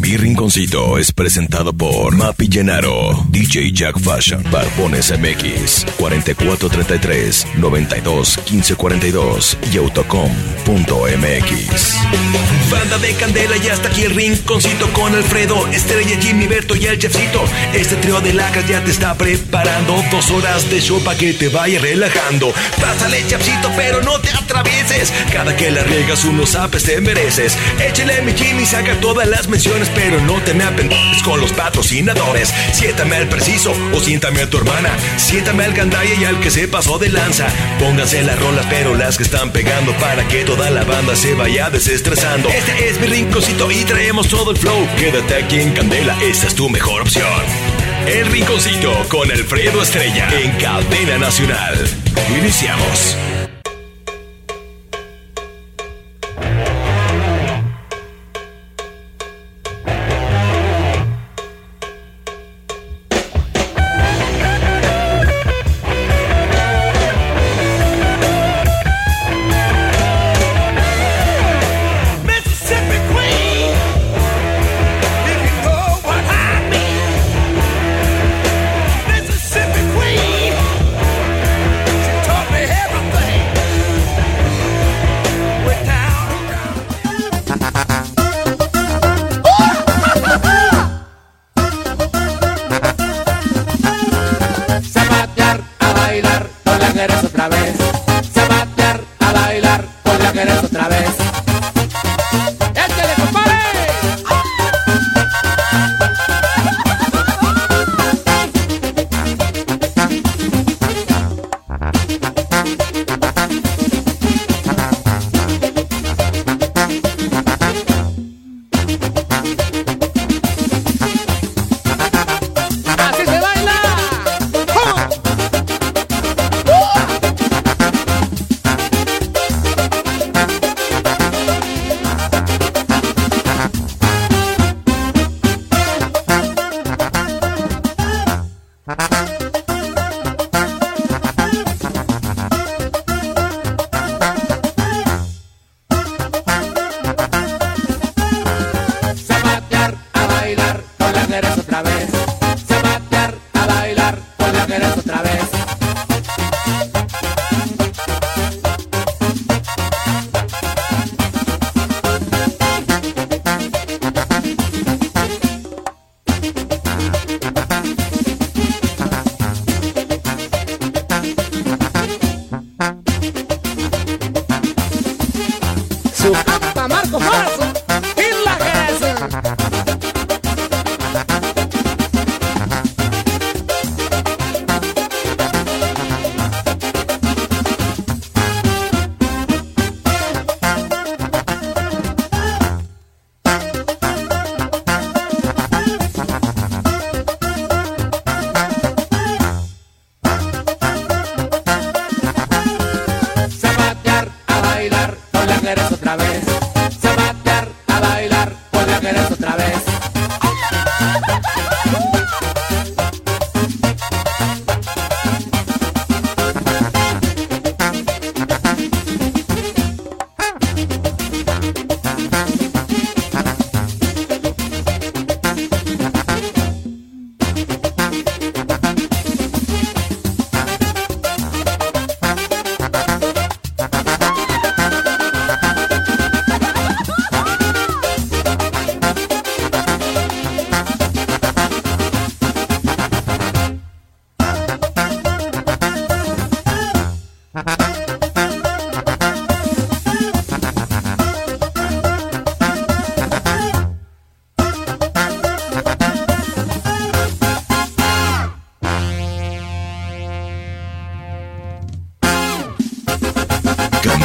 Mi Rinconcito es presentado por Mapi Llenaro, DJ Jack Fashion, Barbones MX, 4433 92 1542 y autocom.mx. Banda de candela y hasta aquí el rinconcito con Alfredo, Estrella, Jimmy, Berto y el chefcito. Este trío de lacas ya te está preparando dos horas de show para que te vaya relajando. Pásale, chefcito, pero no te atravieses. Cada que la riegas unos apes te mereces. Échale mi Jimmy, saca todas las menciones, pero no te me apendes con los patrocinadores. Siéntame al preciso o siéntame a tu hermana. Siéntame al gandaya y al que se pasó de lanza. Pónganse las rolas, pero las que están pegando para que toda la banda se vaya desestresando. Este es mi rinconcito y traemos todo el flow. Quédate aquí en Candela, esta es tu mejor opción. El rinconcito con Alfredo Estrella en Cadena Nacional. Iniciamos.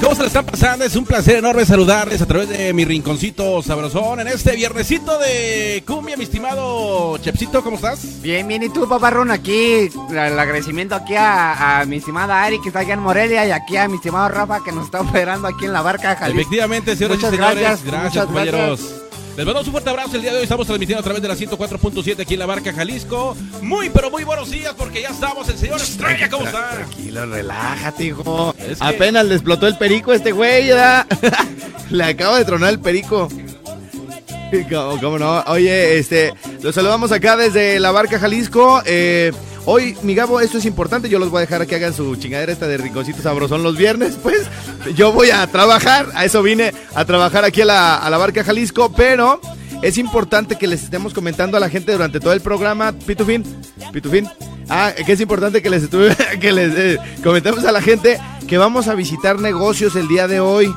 ¿cómo se le están pasando? Es un placer enorme saludarles a través de mi rinconcito sabrosón en este viernesito de cumbia, mi estimado Chepsito, ¿cómo estás? Bien, bien, ¿y tú, paparrón? Aquí, el agradecimiento aquí a, a mi estimada Ari, que está allá en Morelia, y aquí a mi estimado Rafa, que nos está operando aquí en la barca Jalisco. Efectivamente, señoras Muchas y señores, gracias, gracias, compañeros. gracias. Les mandamos un fuerte abrazo el día de hoy. Estamos transmitiendo a través de la 104.7 aquí en la barca Jalisco. Muy, pero muy buenos días porque ya estamos. El señor Estrella, ¿cómo está? Tranquilo, relájate, hijo. Es que- Apenas le explotó el perico a este güey, ¿verdad? le acaba de tronar el perico. ¿Cómo, cómo no? Oye, este, los saludamos acá desde la barca Jalisco. Eh, hoy, mi Gabo, esto es importante. Yo los voy a dejar que hagan su chingadera esta de rinconcito sabrosón los viernes. Pues yo voy a trabajar. A eso vine, a trabajar aquí a la, a la barca Jalisco. Pero es importante que les estemos comentando a la gente durante todo el programa. Pitufín, Pitufín. Ah, que es importante que les, estuve, que les eh, comentemos a la gente que vamos a visitar negocios el día de hoy.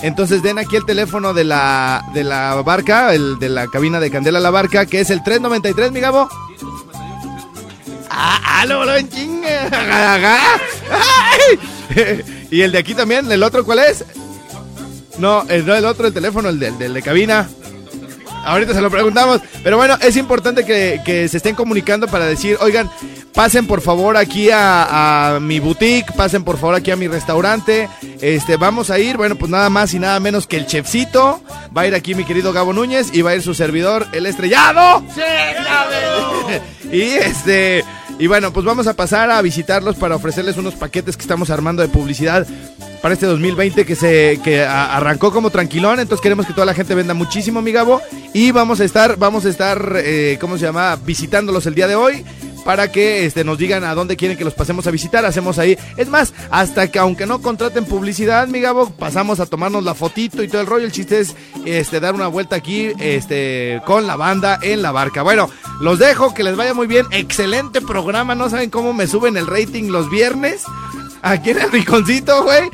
Entonces den aquí el teléfono de la, de la barca, el de la cabina de Candela La Barca, que es el 393, mi Gabo. Ah, ah, lo, en chinga. Y el de aquí también, el otro, ¿cuál es? No, el, no, el otro, el teléfono, el del, del de cabina. Ahorita se lo preguntamos. Pero bueno, es importante que, que se estén comunicando para decir, oigan, pasen por favor aquí a, a mi boutique, pasen por favor aquí a mi restaurante. Este, vamos a ir, bueno, pues nada más y nada menos que el chefcito. Va a ir aquí mi querido Gabo Núñez y va a ir su servidor, el estrellado. y este, y bueno, pues vamos a pasar a visitarlos para ofrecerles unos paquetes que estamos armando de publicidad para este 2020 que se que arrancó como tranquilón, entonces queremos que toda la gente venda muchísimo, mi Gabo, y vamos a estar, vamos a estar, eh, ¿cómo se llama? Visitándolos el día de hoy para que este, nos digan a dónde quieren que los pasemos a visitar, hacemos ahí, es más, hasta que aunque no contraten publicidad, mi Gabo, pasamos a tomarnos la fotito y todo el rollo, el chiste es este, dar una vuelta aquí este, con la banda en la barca. Bueno, los dejo, que les vaya muy bien, excelente programa, no saben cómo me suben el rating los viernes aquí en el rinconcito, güey.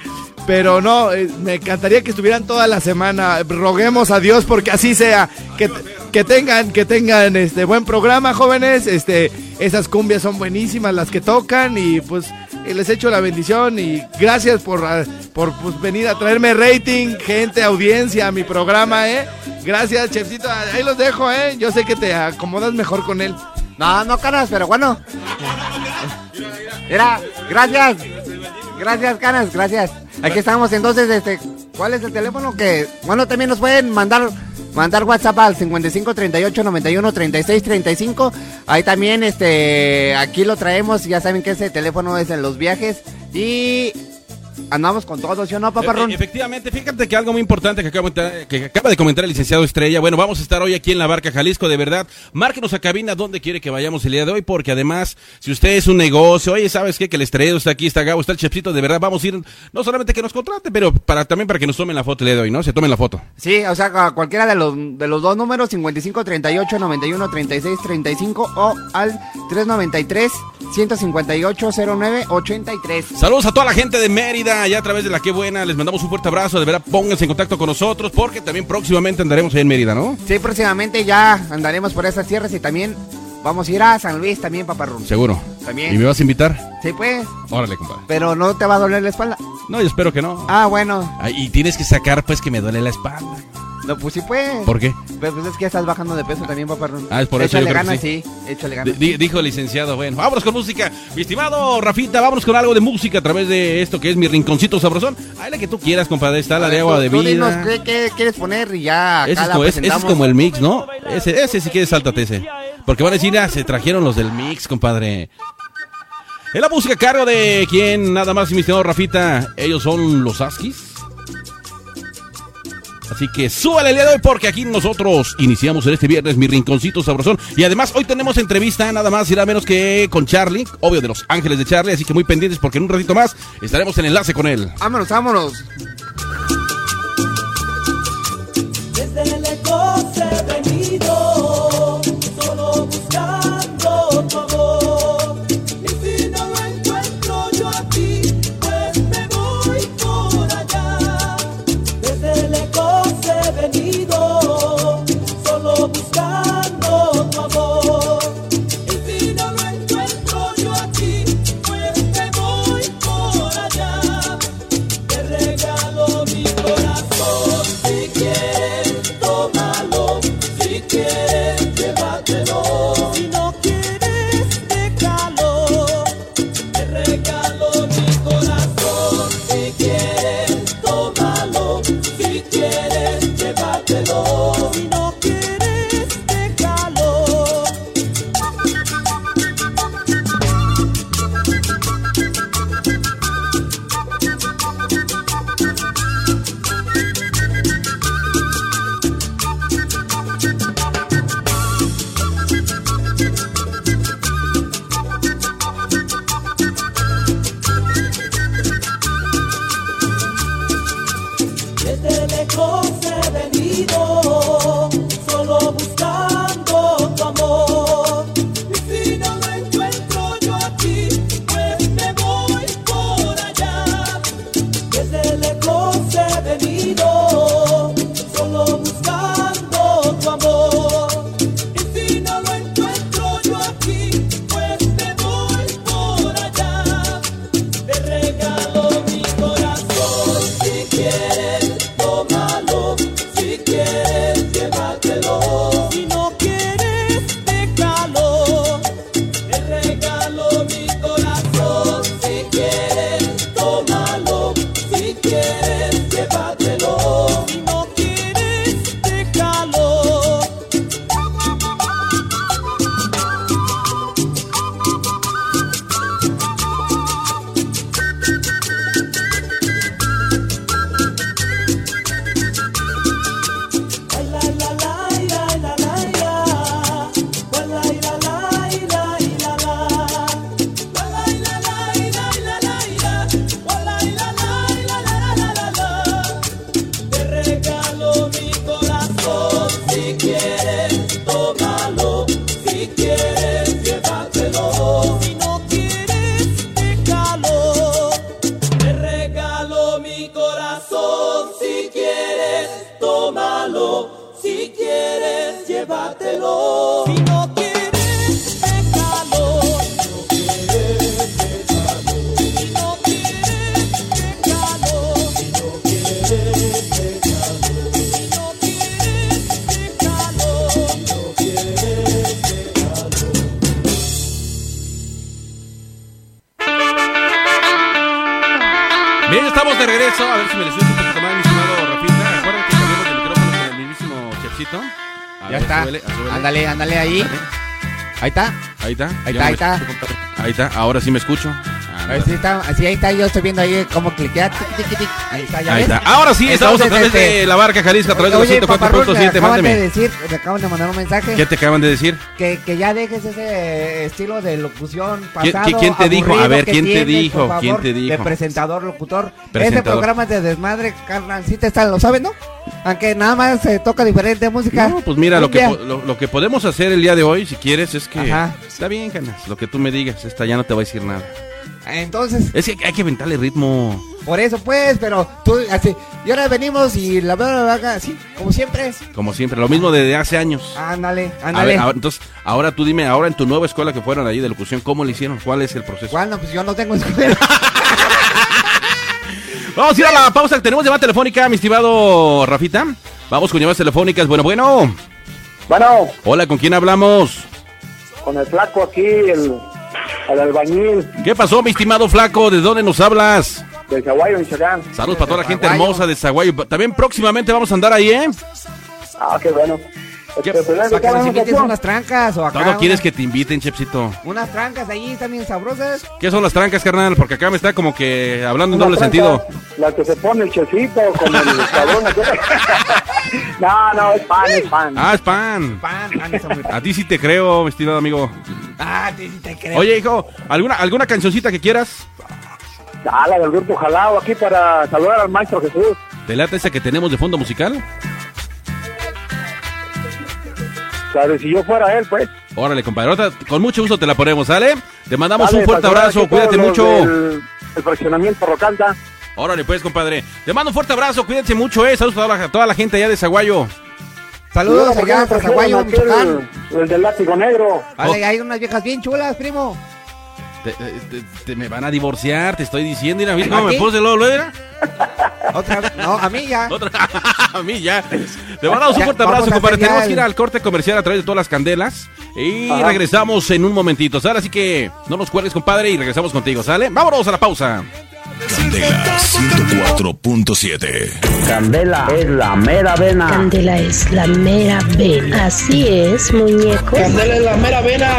Pero no, eh, me encantaría que estuvieran toda la semana. Roguemos a Dios porque así sea. Que, que tengan, que tengan este buen programa, jóvenes. Este, esas cumbias son buenísimas las que tocan y pues les echo la bendición y gracias por, ah, por pues, venir a traerme rating, gente, audiencia a mi programa, eh. Gracias, chefcito. Ahí los dejo, eh. Yo sé que te acomodas mejor con él. No, no, canas, pero bueno. Mira, gracias. Gracias, canas, gracias. Aquí estamos, entonces, este, ¿cuál es el teléfono? Que, bueno, también nos pueden mandar, mandar WhatsApp al 55 38 91 36 35. Ahí también, este, aquí lo traemos, ya saben que ese teléfono es en los viajes. Y andamos con todo, ¿sí o no, paparrón? E- Efectivamente, fíjate que algo muy importante que acaba, que acaba de comentar el licenciado Estrella. Bueno, vamos a estar hoy aquí en la Barca Jalisco, de verdad. Márquenos a cabina donde quiere que vayamos el día de hoy, porque además, si usted es un negocio, oye, ¿sabes qué? Que el Estrella está aquí, está Gabo, está el Chepsito, de verdad, vamos a ir, no solamente que nos contrate, pero para también para que nos tomen la foto el día de hoy, ¿no? Se tomen la foto. Sí, o sea, a cualquiera de los, de los dos números, 55 38 91 36 35 o al 393 158 09 83. Saludos a toda la gente de Mérida, allá a través de la que buena, les mandamos un fuerte abrazo, de verdad, pónganse en contacto con nosotros, porque también próximamente andaremos ahí en Mérida, ¿no? Sí, próximamente ya andaremos por esas tierras y también vamos a ir a San Luis también, paparrón. Seguro. También. ¿Y me vas a invitar? Sí, pues, Órale, compadre. pero no te va a doler la espalda. No, yo espero que no. Ah, bueno. Ah, y tienes que sacar, pues, que me duele la espalda. No, pues sí, pues. ¿Por qué? Pues, pues es que ya estás bajando de peso también, paparón. Ah, es por eso, Échale ganas, sí. sí. Échale ganas. dijo el licenciado, bueno, vámonos con música. Mi estimado Rafita, vámonos con algo de música a través de esto que es mi rinconcito sabrosón. Ay, la que tú quieras, compadre, está la de agua de dinos vida. qué, qué quieres poner y ya acá Ese es, la como, es- ese es como el mix, ¿no? Ese, ese si quieres, sáltate ese. Porque van a decir, ah, se trajeron los del mix, compadre. Es la música a cargo de quién, nada más, mi estimado Rafita. Ellos son los Askis. Así que súbale el día hoy porque aquí nosotros iniciamos en este viernes mi rinconcito sabrosón. Y además hoy tenemos entrevista nada más y nada menos que con Charlie, obvio de los ángeles de Charlie. Así que muy pendientes porque en un ratito más estaremos en enlace con él. Vámonos, vámonos. Llévatelo. Ahí. Está. Ahí está. Ahí está, ahí compadre. Ahí está. Ahora sí me escucho. Ahí sí está, así ahí está, yo estoy viendo ahí cómo cliquear. tic, tic, tic. Ahí está, ya Ahí ves. está. Ahora sí, estamos a Entonces, través de este, la barca Jalisco, a través de los Oye, paparrón, me 104.7. acaban de Mándeme. decir, me acaban de mandar un mensaje. ¿Qué te acaban de decir? Que, que ya dejes ese estilo de locución ¿Quién- pasado. quién te dijo? A ver, que ¿quién te tienes, dijo? por favor, ¿Quién te De dijo? presentador, locutor. Ese Presentador. programa es de desmadre, carnal, sí te está, lo sabes, ¿no? Aunque nada más se toca diferente música. No, pues mira, lo que, Cumbia. lo, lo que podemos hacer el día de hoy, si quieres, es que... Ajá. Está bien, canas, lo que tú me digas, esta ya no te voy a decir nada. Entonces, Es que hay que aventarle ritmo. por eso pues, pero tú, así, y ahora venimos y la verdad, así, como siempre. Como siempre, lo mismo desde hace años. Ándale, A ándale. ver, ahora- entonces, ahora tú dime, ahora en tu nueva escuela que fueron ahí de locución, ¿cómo le hicieron? ¿Cuál es el proceso? Bueno, pues yo no tengo escuela. Vamos a ir a la pausa, tenemos llamada telefónica, mi estimado Rafita. Vamos con llamadas telefónicas, bueno, bueno. Bueno, Hola, ¿con quién hablamos? con el flaco aquí, el, el albañil ¿Qué pasó, mi estimado flaco? ¿De dónde nos hablas? del Zaguayo, Michoacán. Saludos para toda la gente hermosa de Zaguayo. También próximamente vamos a andar ahí, ¿eh? Ah, qué bueno. Pues, Para que ¿qué nos vamos a invites unas trancas o acá. Todo quieres que te inviten, Chepsito. Unas trancas ahí también sabrosas. ¿Qué son las trancas, carnal? Porque acá me está como que hablando en doble tranca, sentido. La que se pone el chocito con el cabrón. no, no, es pan, es pan. Ah, es pan. Pan, pan, A ti sí te creo, mi estimado amigo. Ah, sí, sí te creo. Oye, hijo, ¿alguna, alguna cancioncita que quieras? Ah, la del grupo Jalao aquí para saludar al maestro Jesús. ¿Te late esa que tenemos de fondo musical? Claro, si yo fuera él, pues. Órale, compadre. ahorita con mucho gusto te la ponemos, ¿sale? Te mandamos Dale, un fuerte abrazo, cuídate mucho. del- El fraccionamiento Rocalda. Órale, pues, compadre. Te mando un fuerte abrazo, cuídense mucho, eh. Saludos a toda la, toda la gente allá de Zaguayo. Saludos allá ¿por hasta qué no Zaguayo, Michoacán. El del látigo negro. Vale, hay unas viejas bien chulas, primo. Te, te- te- me van a divorciar, te estoy diciendo. Mira, ¿viste cómo ¿A me puse luego, luego, era? Otra vez. No, a mí ya. Otra. a mí ya. Te mandamos un fuerte abrazo, compadre. Tenemos que ir al corte comercial a través de todas las candelas. Y Ajá. regresamos en un momentito, ¿sale? Así que no nos cuelgues, compadre, y regresamos contigo, ¿sale? Vámonos a la pausa. Candela 104.7. Candela es la mera vena. Candela es la mera vena. Así es, muñecos. Candela es la mera vena.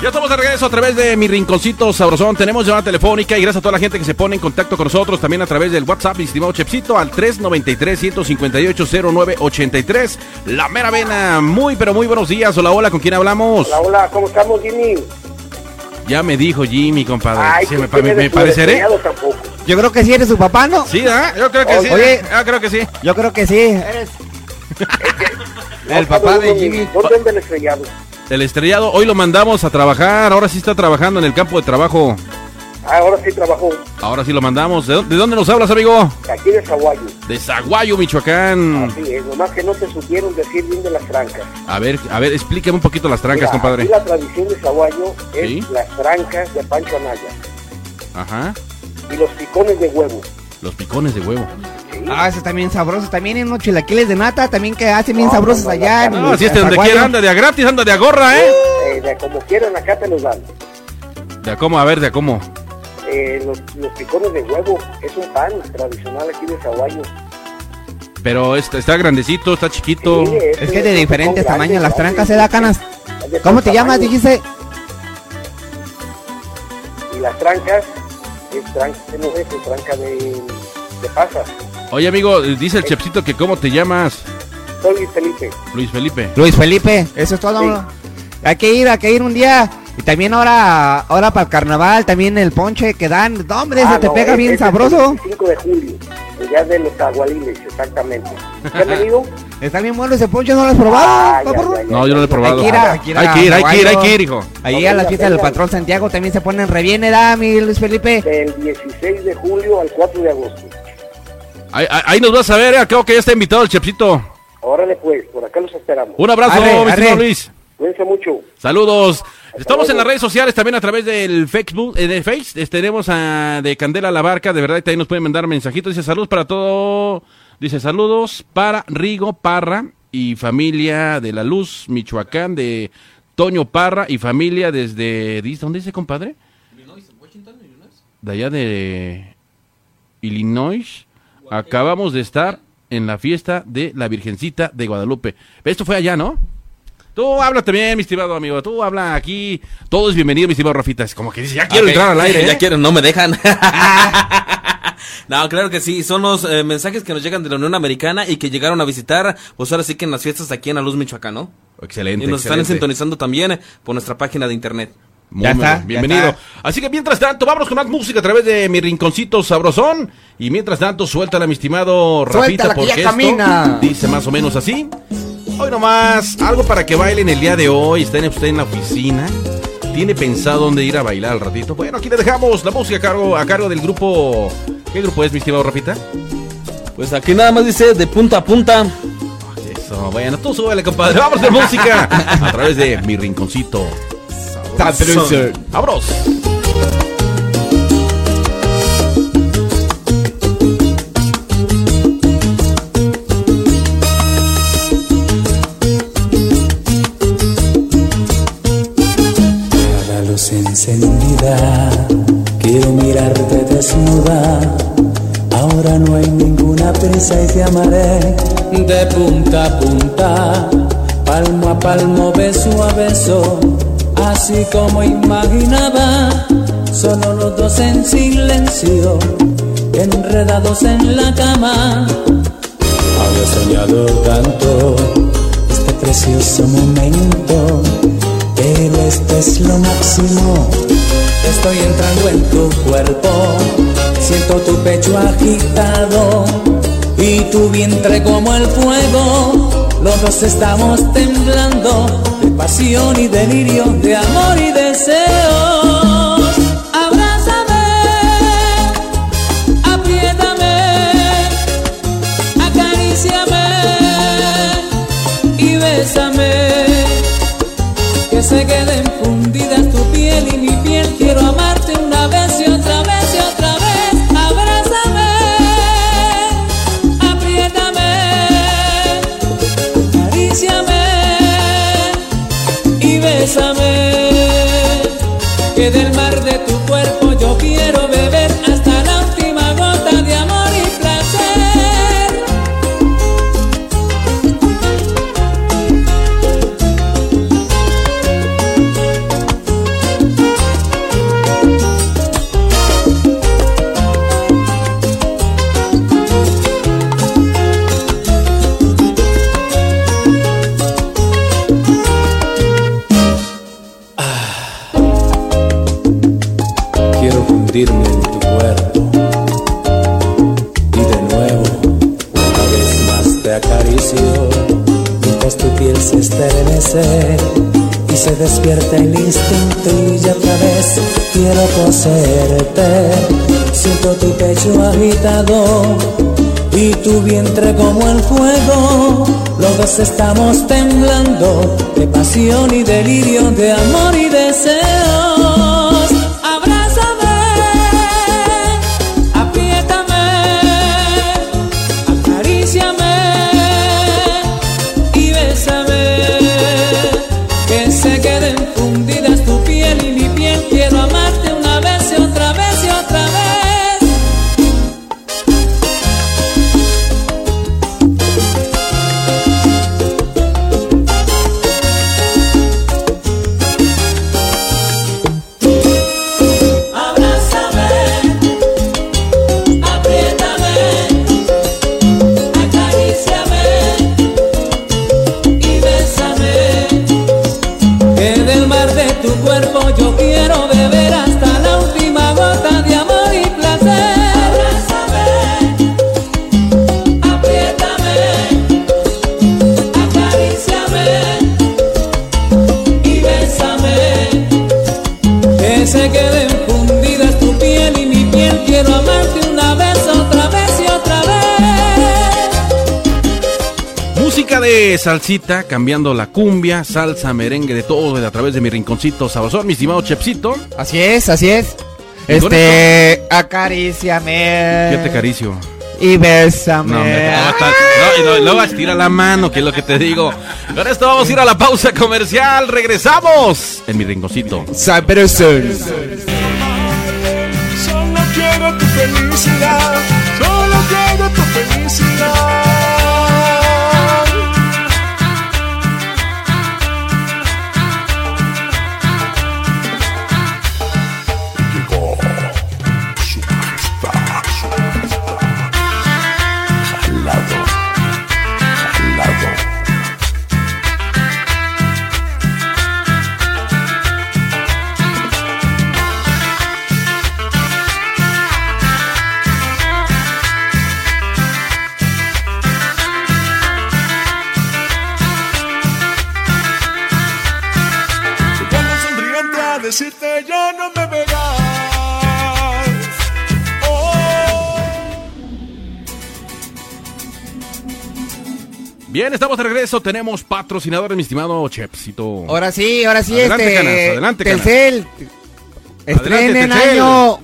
Ya estamos de regreso a través de mi rinconcito sabrosón. Tenemos llamada telefónica y gracias a toda la gente que se pone en contacto con nosotros. También a través del WhatsApp, mi estimado Chepsito, al 393-158-0983. La mera vena. Muy, pero muy buenos días. Hola, hola, ¿con quién hablamos? Hola, hola, ¿cómo estamos, Jimmy? Ya me dijo Jimmy, compadre. Ay, Sí, que me, pareceré. tampoco. Yo creo que sí eres su papá, ¿no? Sí, ¿ah? Yo creo que sí. Oye. Yo creo que sí. Yo creo que sí. Eres. El papá de Jimmy. ¿Dónde el estrellado? El estrellado, hoy lo mandamos a trabajar. Ahora sí está trabajando en el campo de trabajo. Ah, ahora sí trabajó. Ahora sí lo mandamos. ¿De dónde, de dónde nos hablas, amigo? Aquí de Zaguayo. De Zaguayo, Michoacán. Así es, nomás que no te supieron decir bien de las trancas. A ver, a ver, explíqueme un poquito las trancas, Mira, compadre. Aquí la tradición de Zaguayo es Sí. las trancas de Pancho Anaya Ajá. y los picones de huevo. Los picones de huevo. ¿sí? Ah, esos también sabrosos. También hay unos chilaquiles de nata, también que hacen bien No, sabrosos no, no, allá. en No, así es de donde quiera, anda de a gratis, anda de a gorra, ¿eh? Eh, de como quieran acá te los dan. De a cómo, a ver, de a cómo. Eh, los, los picones de huevo es un pan tradicional aquí de Zaguayo. Pero está, está grandecito, está chiquito. Sí, Es que de un diferentes tamaños las trancas se da canas. Es de ¿Cómo te llamas? Dijiste. Y las trancas es tranca de nuez o tranca de, de pasas. Oye, amigo, dice el chepsito que cómo te llamas, Soy Felipe. Luis Felipe. Luis Felipe, eso es todo. Sí. Hay que ir, hay que ir un día Y también ahora, ahora para el carnaval, también el ponche que dan. No, hombre, Ah, se te no, pega es- bien es el sabroso. 25 de julio, el día de los agualiles, exactamente. ¿Ya han venido? Está bien bueno ese ponche, ¿no lo has probado? Ah, ya, paporro? ya, ya. No, yo no lo he probado. Hay que ir hay que ir Hay que ir, hay que ir, hay Aguayo. que ir, hijo. Ahí a la fiesta del patrón Santiago también se ponen re bien, ¿verdad, mi Luis Felipe? Del 16 de julio al 4 de agosto. Ahí, nos vas a ver, eh, acabo que ya está invitado el Chepsito. Órale pues, por acá los esperamos. Un abrazo, Arre, mi arre. Luis. Cuídense mucho. Saludos. Estamos luego. en las redes sociales también a través del Facebook, eh, de Face. Eh, tenemos a de Candela la Barca, de verdad, ahí nos pueden mandar mensajitos. Dice saludos para todo. Dice saludos para Rigo Parra y familia de la Luz, Michoacán, de Toño Parra y familia desde. ¿dice- ¿Dónde dice, compadre? De allá de Illinois. Acabamos de estar en la fiesta de la Virgencita de Guadalupe. Esto fue allá, ¿no? Tú habla también, mi estimado amigo. Tú habla aquí. Todo es bienvenido, mi estimado Rafita. Es como que dice, ya quiero entrar al aire. ¿eh? Ya quiero, no me dejan. no, claro que sí. Son los eh, mensajes que nos llegan de la Unión Americana y que llegaron a visitar, pues ahora sí que en las fiestas aquí en La Luz, Michoacán, ¿no? Excelente. Y nos están sintonizando también eh, por nuestra página de internet. Muy, Ya está, ya bienvenido. está. Así que mientras tanto, vámonos con más música a través de mi rinconcito sabrosón. Y mientras tanto, suéltala, mi estimado Rafita, ya porque esto camina. dice más o menos así. Hoy nomás, algo para que bailen el día de hoy. Está en- usted en la oficina. ¿Tiene pensado dónde ir a bailar al ratito? Bueno, aquí le dejamos la música a cargo, a cargo del grupo. ¿Qué grupo es, mi estimado Rafita? Pues aquí nada más dice de punta a punta. Eso, bueno, tú súbele, compadre. Vamos de música a través de mi rinconcito. Sabroso. Prisa y te amaré de punta a punta, palmo a palmo, beso a beso, así como imaginaba. Solo los dos en silencio, enredados en la cama. Había soñado tanto este precioso momento, pero este es lo máximo. Estoy entrando en tu cuerpo, siento tu pecho agitado y tu vientre como el fuego. Los dos estamos temblando de pasión y delirio, de amor y deseo. Abrázame, apriétame, acaríciame y bésame. Que se queden el instinto y otra vez quiero poseerte. Siento tu pecho agitado y tu vientre como el fuego. Los dos estamos temblando de pasión y delirio, de amor y deseos. De salsita, cambiando la cumbia, salsa, merengue, de todo a través de mi rinconcito sabrosón, mi estimado Chepsito. Así es, así es. ¿Y con Este, acaríciame. Yo te acaricio. Y bésame. No, no, está- luego estira la mano, que es lo que te digo. Con esto vamos a ir a la pausa comercial. Regresamos en mi rinconcito. Sabroson. Solo quiero tu felicidad, solo quiero tu felicidad. Bien, estamos de regreso. Tenemos patrocinadores, mi estimado Chepsito. Ahora sí, ahora sí, Adelante, este. Canas, adelante. Telcel. Estrenen año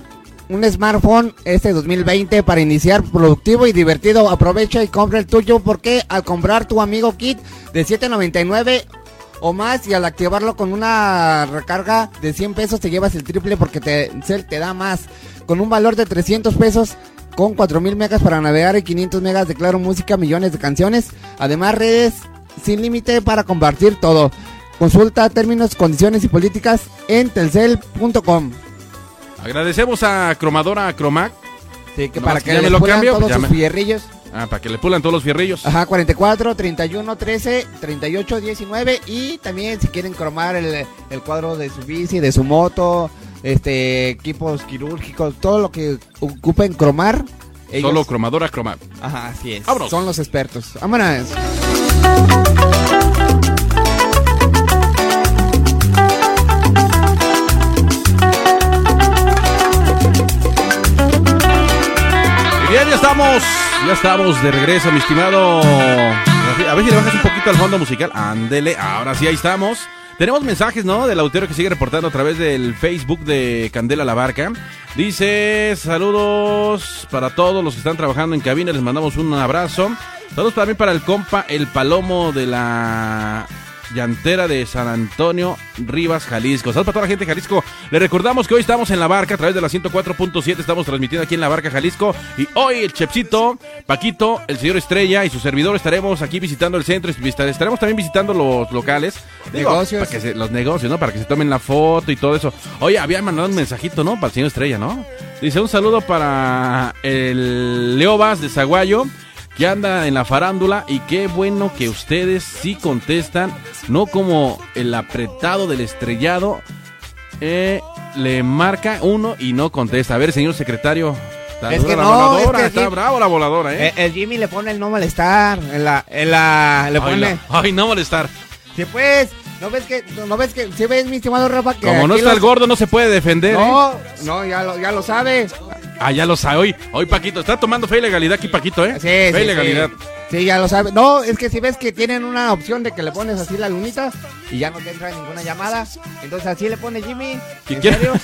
un smartphone este 2020 para iniciar productivo y divertido. Aprovecha y compra el tuyo porque al comprar tu amigo kit de 7.99 o más y al activarlo con una recarga de 100 pesos te llevas el triple porque Telcel te da más. Con un valor de 300 pesos con 4000 megas para navegar y 500 megas de claro música, millones de canciones. Además redes sin límite para compartir todo. Consulta términos, condiciones y políticas en telcel.com. Agradecemos a Cromadora Cromac. Sí, que No, para que ya le me lo pulan cambio, todos ya sus me- fierrillos. Ah, para que le pulan todos los fierrillos. Ajá, 44, 31, 13, 38, 19 y también si quieren cromar el, el cuadro de su bici, de su moto, este equipos quirúrgicos, todo lo que ocupen cromar. ellos- Solo Cromadora Cromac. Ajá, así es. Vámonos. Son los expertos. Vámonos. Bien, ya estamos. Ya estamos de regreso, mi estimado. A ver si le bajas un poquito al fondo musical. Ándele, ahora sí, ahí estamos. Tenemos mensajes, ¿no? Del autero que sigue reportando a través del Facebook de Candela La Barca. Dice, saludos para todos los que están trabajando en cabina, les mandamos un abrazo. Saludos también para el compa El Palomo de la llantera de San Antonio Rivas, Jalisco. Saludos para toda la gente de Jalisco. Le recordamos que hoy estamos en la barca a través de la 104.7. Estamos transmitiendo aquí en la barca Jalisco. Y hoy el Chepsito, Paquito, el señor Estrella y su servidor estaremos aquí visitando el centro. Estaremos también visitando los locales. Digo, Negocios. para que se- los negocios, ¿no? Para que se tomen la foto y todo eso. Oye, había mandado un mensajito, ¿no? Para el señor Estrella, ¿no? Dice un saludo para el Leobas de Zaguayo que anda en la farándula y qué bueno que ustedes sí contestan, no como el apretado del estrellado eh, le marca uno y no contesta. A ver, señor secretario, está Es que la no, voladora, es que está bravo la voladora, ¿eh? Eh, el Jimmy le pone el no molestar. En la, en la, le ay, pone. la- ay, no molestar. Sí, pues. ¿No ves que, no ves que, si ves mi estimado Rafa que Como no está el gordo, no se puede defender. ¿eh? No, no, ya lo, ya lo sabe. Ah, ya lo sabe. Hoy, hoy Paquito, está tomando fe y legalidad aquí, Paquito, ¿eh? Sí, fe sí, y legalidad. Sí. Sí, ya lo sabe. No, es que si ves que tienen una opción de que le pones así la lunita y ya no te entra ninguna llamada, entonces así le pone Jimmy. ¿Qué ¿En quiere? serio?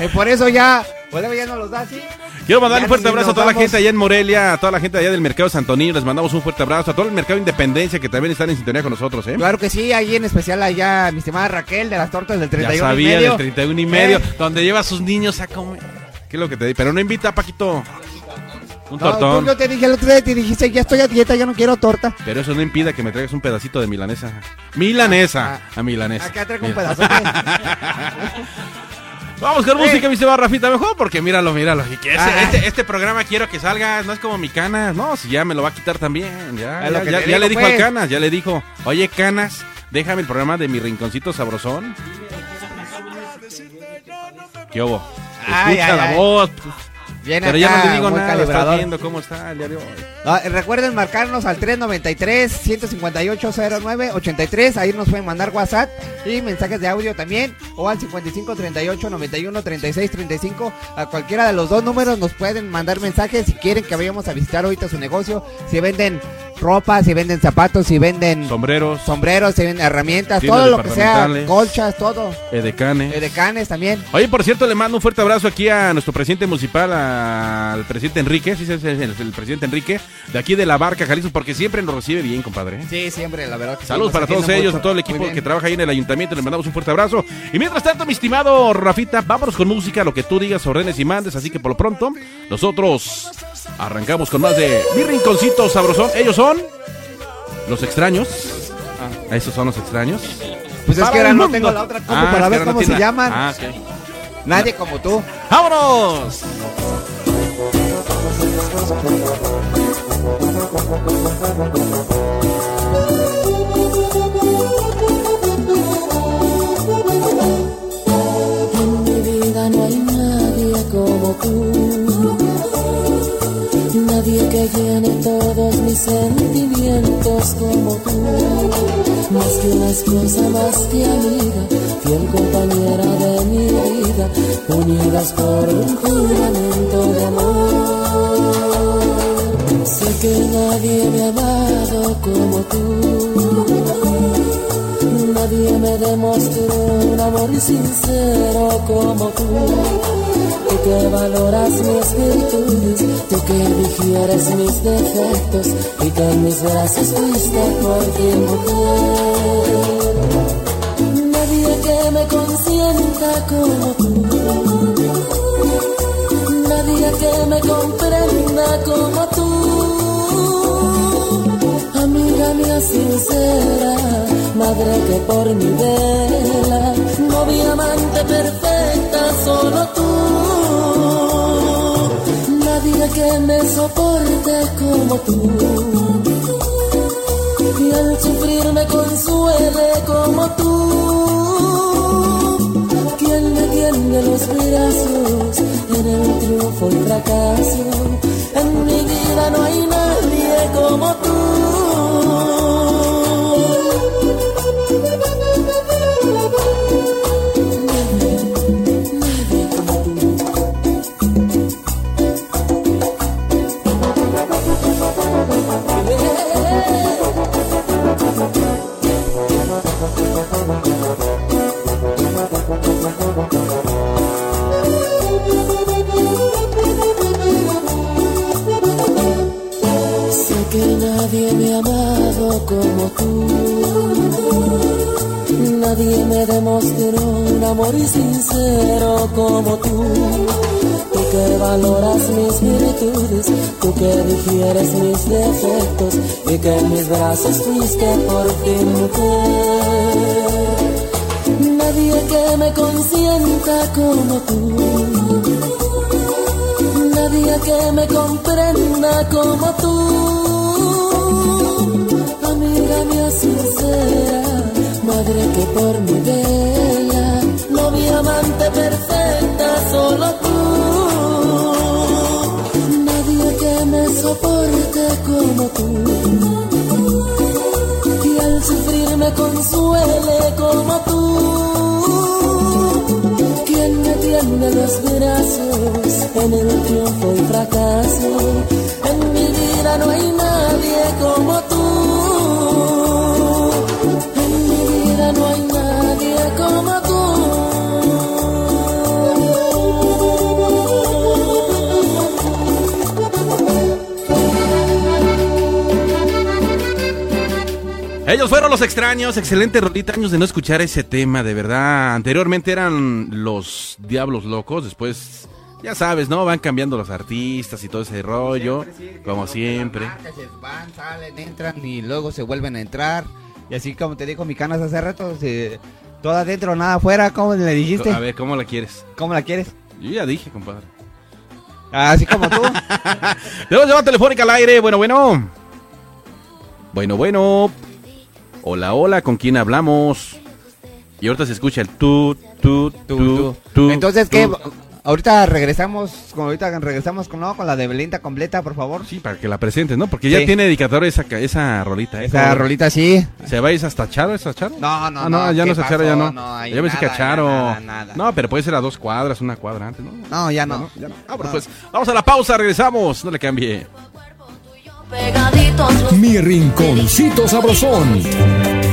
Eh, por eso ya, pues ya no los da así. Quiero mandarle Ya un fuerte abrazo a toda la gente allá en Morelia, a toda la gente allá del Mercado Santonino. Les mandamos un fuerte abrazo. A todo el Mercado Independencia que también están en sintonía con nosotros, ¿eh? Claro que sí, ahí en especial allá mi estimada Raquel de las tortas del 31 ya sabía, y medio. del 31 y medio, Eh, donde lleva a sus niños a comer. ¿Qué es lo que te di? Pero no invita, Paquito. Un no, tortón. tú, yo te dije el otro día, te dijiste, ya estoy a dieta, ya no quiero torta. Pero eso no impida que me traigas un pedacito de milanesa. Milanesa. a milanesa. Acá traigo un pedazo. Vamos con Eh. música, mi va Rafita, mejor porque míralo, míralo. Y que ese- Ah. este, este programa quiero que salga, no es como mi canas, no, si ya me lo va a quitar también. Ya, Es lo ya, que ya- te ya digo, le dijo pues. al canas, ya le dijo, oye canas, déjame el programa de mi rinconcito sabrosón. ¿Qué hubo? Ay, Escucha ay, la ay. voz. Viene Pero ya no acá, le digo muy nada, estás viendo cómo está el día de hoy. Ah, recuerden marcarnos al 393-158-09-83. Ahí nos pueden mandar WhatsApp y mensajes de audio también. O al 5538-91-3635. A cualquiera de los dos números nos pueden mandar mensajes si quieren que vayamos a visitar ahorita su negocio. Si venden ropa, si venden zapatos, si venden Sombreros, sombreros, si venden herramientas, todo lo que sea, colchas, todo. edecanes. Edecanes también. Oye, por cierto, le mando un fuerte abrazo aquí a nuestro presidente municipal, al presidente Enrique, sí, sí, el, el presidente Enrique, de aquí de la Barca, Jalisco, porque siempre nos recibe bien, compadre. ¿eh? Sí, siempre, la verdad. que Saludos para todos ellos, a todo el equipo que trabaja ahí en el ayuntamiento, les mandamos un fuerte abrazo. Y mientras tanto, mi estimado Rafita, vámonos con música, lo que tú digas, ordenes y mandes, así que por lo pronto, nosotros arrancamos con más de Mi Rinconcito Sabrosón. Ellos son los extraños. Ah, esos son los extraños. Pues es que ahora no tengo la otra compu Ah, para ver no cómo se la- llaman. Ah. Nadie como tú. ¡Vámonos! En mi vida no hay nadie como tú. Llene todos mis sentimientos como tú. Más que una esposa, más que amiga, fiel compañera de mi vida, unidas por un juramento de amor. Sé que nadie me ha amado como tú. Nadie me demostró un amor sincero como tú. Tú que valoras mis virtudes, tú que digieres mis defectos y que en mis brazos fuiste por ti mujer. Nadie que me consienta como tú. Nadie que me comprenda como tú. Amiga mía sincera, madre que por mi vela, novia amante perfecta, solo tú. Nadie que me soporte como tú. Y al sufrir me consuele como tú. Quien me tiende los brazos en el triunfo y fracaso. En mi vida no hay nadie como tú. Como tú. Nadie me demostró un amor sincero como tú. Tú que valoras mis virtudes, tú que difieres mis defectos y que en mis brazos fuiste por fin mujer. Nadie que me consienta como tú. Nadie que me comprenda como tú. Sincera, madre que por mi vela, novia amante perfecta, solo tú. Nadie que me soporte como tú. Y al sufrir me consuele como tú. Quien me tiende los brazos en el triunfo y fracaso. En mi vida no hay nadie como tú. Ellos fueron los extraños, excelente rolita, años de no escuchar ese tema, de verdad. Anteriormente eran los Diablos Locos, después, ya sabes, ¿no? Van cambiando los artistas y todo ese rollo, como siempre. Van, salen, entran y luego se vuelven a entrar. Y así como te dijo mi canas hace rato, se- todo adentro, nada afuera, ¿cómo le dijiste? A ver, ¿cómo la quieres? ¿Cómo la quieres? Yo ya dije, compadre. Así como tú. Tenemos llamada telefónica al aire, bueno, bueno. Bueno, bueno. Hola, hola, ¿con quién hablamos? Y ahorita se escucha el tu, tu, tu, tu. Entonces, tu. ¿qué? Ahorita regresamos, como ahorita regresamos con, no, con la de Belinda completa, por favor. Sí, para que la presentes, ¿no? Porque ya tiene dedicatoria esa, esa rolita. ¿eh? Esa rolita sí. ¿Se va a ir hasta Charo? ¿Es a Charo? No, no, Ah, no, ya ¿qué no a Charo, ya no. No, ya pensé que a nada, Charo. nada, nada. No, pero puede ser a dos cuadras, una cuadra antes, ¿no? No, ya no. Ah, bueno, pues vamos a la pausa, regresamos. No le cambie. Mi rinconcito sabrosón.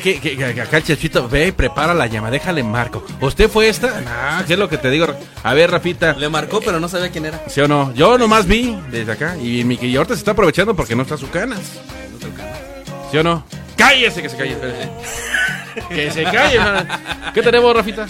Oye, que, que, que acá el chachito, ve y prepara la llama, déjale marco. ¿Usted fue esta? Ah, ¿qué es lo que te digo? A ver, Rafita. Le marcó, pero no sabía quién era. ¿Sí o no? Yo nomás vi desde acá. Y mi ahorita se está aprovechando porque no está su canas. ¿Sí o no? ¡Cállese que se calle! que se calle, man. ¿Qué tenemos, Rafita?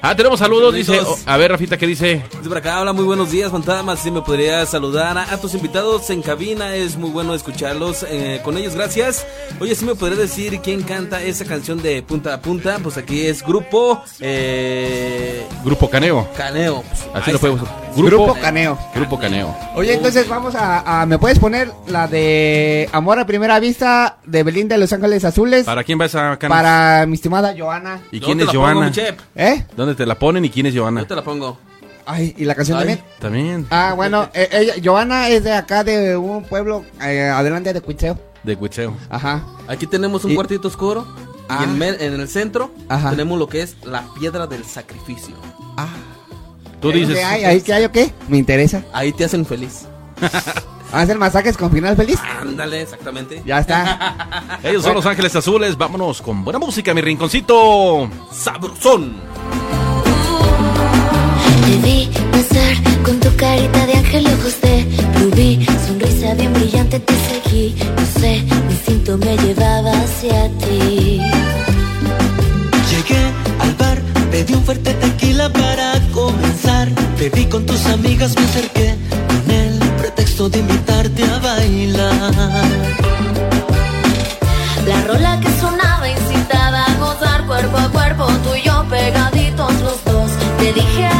Ah, tenemos saludos, dice. Oh, a ver, Rafita, ¿qué dice? Dice por acá, hola, muy buenos días, fantasmas. Si me podría saludar a, a tus invitados en cabina, es muy bueno escucharlos eh, con ellos, gracias. Oye, si me podría decir quién canta esa canción de punta a punta, pues aquí es Grupo eh, Grupo Caneo. Caneo. Pues, Así lo está. Grupo Caneo. Grupo Caneo. Oye, entonces vamos a, a- ¿Me puedes poner la de Amor a Primera Vista de Belinda de Los Ángeles Azules? ¿Para quién va esa canas? Para mi estimada Joana. ¿Y quién es Joana? ¿Eh? ¿Dónde te la ponen y quién es Joana? Yo te la pongo. Ay, ¿y la canción Ay. también? También. Ah, bueno, eh, ella, Joana es de acá de un pueblo eh, adelante de Cuitzeo. De Cuitzeo. Ajá. Aquí tenemos un Y- cuartito oscuro. Ah. Y en, me- en el centro Ajá. tenemos lo que es la piedra del sacrificio. Tú ¿Ahí dices. ¿Qué hay? ¿Ahí qué hay o qué? Me interesa. Ahí te hacen feliz. ¿Hacen masajes con final feliz? Ándale, exactamente. Ya está. Ellos son Los Ángeles Azules. Vámonos con buena música, mi rinconcito. Sabrosón. Te vi pasar con tu carita de ángel y ojos de rubí Sonrisa bien brillante te seguí No sé, mi instinto me llevaba hacia ti Llegué al bar, pedí un fuerte tequila para comenzar. Te vi con tus amigas, me acerqué con el pretexto de invitarte a bailar. La rola que sonaba incitaba a gozar cuerpo a cuerpo Tú y yo pegaditos los dos Te dije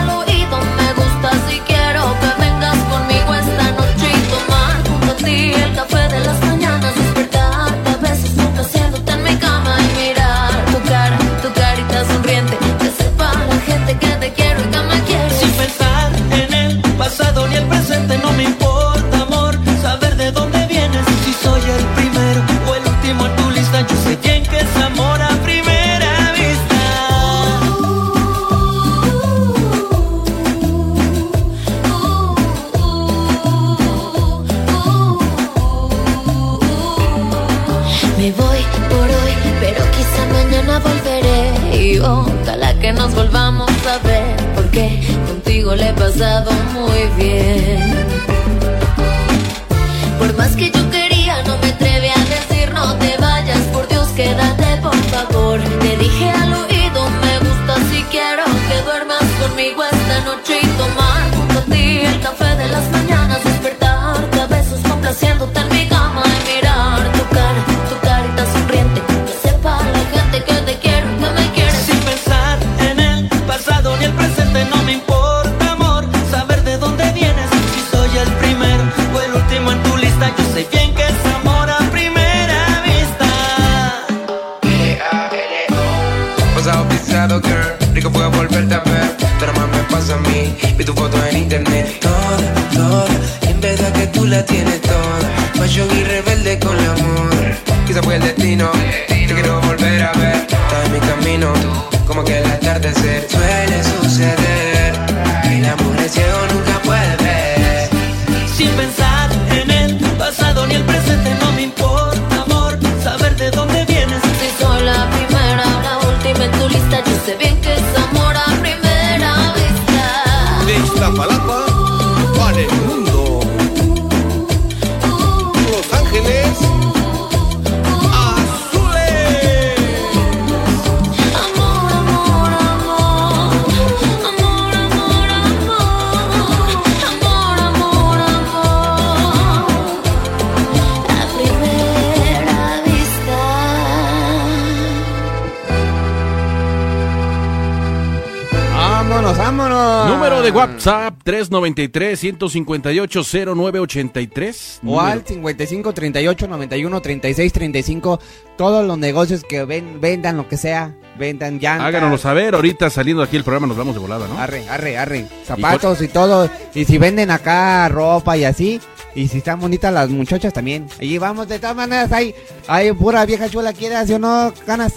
de WhatsApp 393-158-0983. O al 55 38 91 36 35. Todos los negocios que ven, vendan lo que sea, vendan llantas. Háganoslo saber, ahorita saliendo aquí el programa nos vamos de volada, ¿no? Arre, arre, arre. Zapatos y todo. Y si venden acá ropa y así. Y si están bonitas las muchachas también. Allí vamos, de todas maneras, hay, hay pura vieja chula, ¿quieres o no, ganas?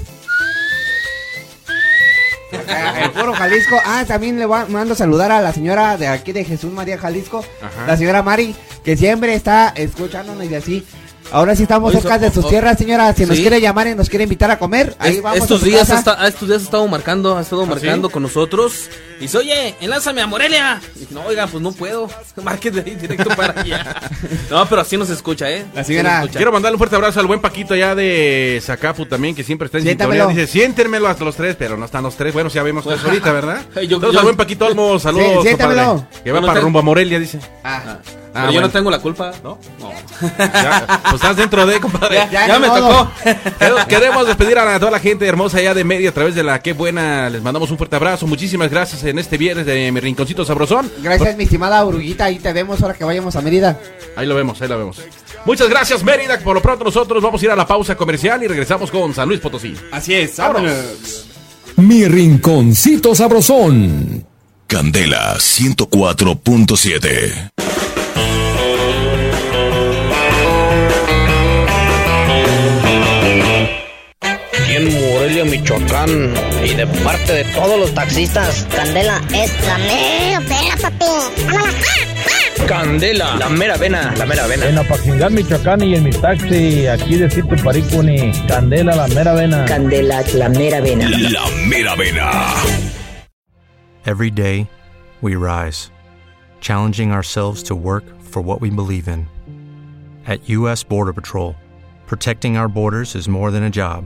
El puro Jalisco. Ah, también le va- mando a saludar a la señora de aquí de Jesús María Jalisco. Ajá. La señora Mari, que siempre está escuchándonos y así. Ahora sí estamos Oye, cerca so- de sus oh, tierras, señora. Si nos quiere llamar y nos quiere invitar a comer, ahí Es- vamos. a estos días casa. está, estos días ha estado marcando, ha estado ¿Ah, marcando sí? con nosotros. Y dice, oye, enlázame a Morelia. Y no, oiga, pues no puedo. Marque de ahí directo para allá. No, pero así nos escucha, ¿eh? La escucha. Quiero mandarle un fuerte abrazo al buen Paquito allá de Zacapu también, que siempre está en sintonía. Dice, siéntenmelo hasta los tres, pero no están los tres. Bueno, ya vemos eso ahorita, ¿verdad? Yo- Entonces, yo- al buen Paquito Olmo, saludos, Sí. Que va para rumbo a Morelia, dice. Ah. Pero yo no tengo la culpa, ¿no? No. Ya, pues estás dentro de, compadre. Ya- ya Ya me tocó. Queremos- despedir a toda la gente hermosa allá de media a través de la Qué Buena. Les mandamos un fuerte abrazo. Muchísimas gracias en este viernes de mi rinconcito sabrosón. Gracias, mi estimada Uruguita. Ahí te vemos ahora que vayamos a Mérida. Ahí lo vemos, ahí lo vemos. Muchas gracias, Mérida. Por lo pronto nosotros vamos a ir a la pausa comercial y regresamos con San Luis Potosí. Así es, vámonos. Mi rinconcito sabrosón. Candela 104.7. Michoacán, y de parte de todos los taxistas, Candela es la mera pena, papi. Vámonos. Candela, la mera vena, la mera vena. En Apaxingán, Michoacán y en mi taxi, aquí de Sito Paricuni, Candela, la mera vena. Candela, la mera vena. La mera vena. Every day, we rise, challenging ourselves to work for what we believe in. At U.S. Border Patrol, protecting our borders is more than a job,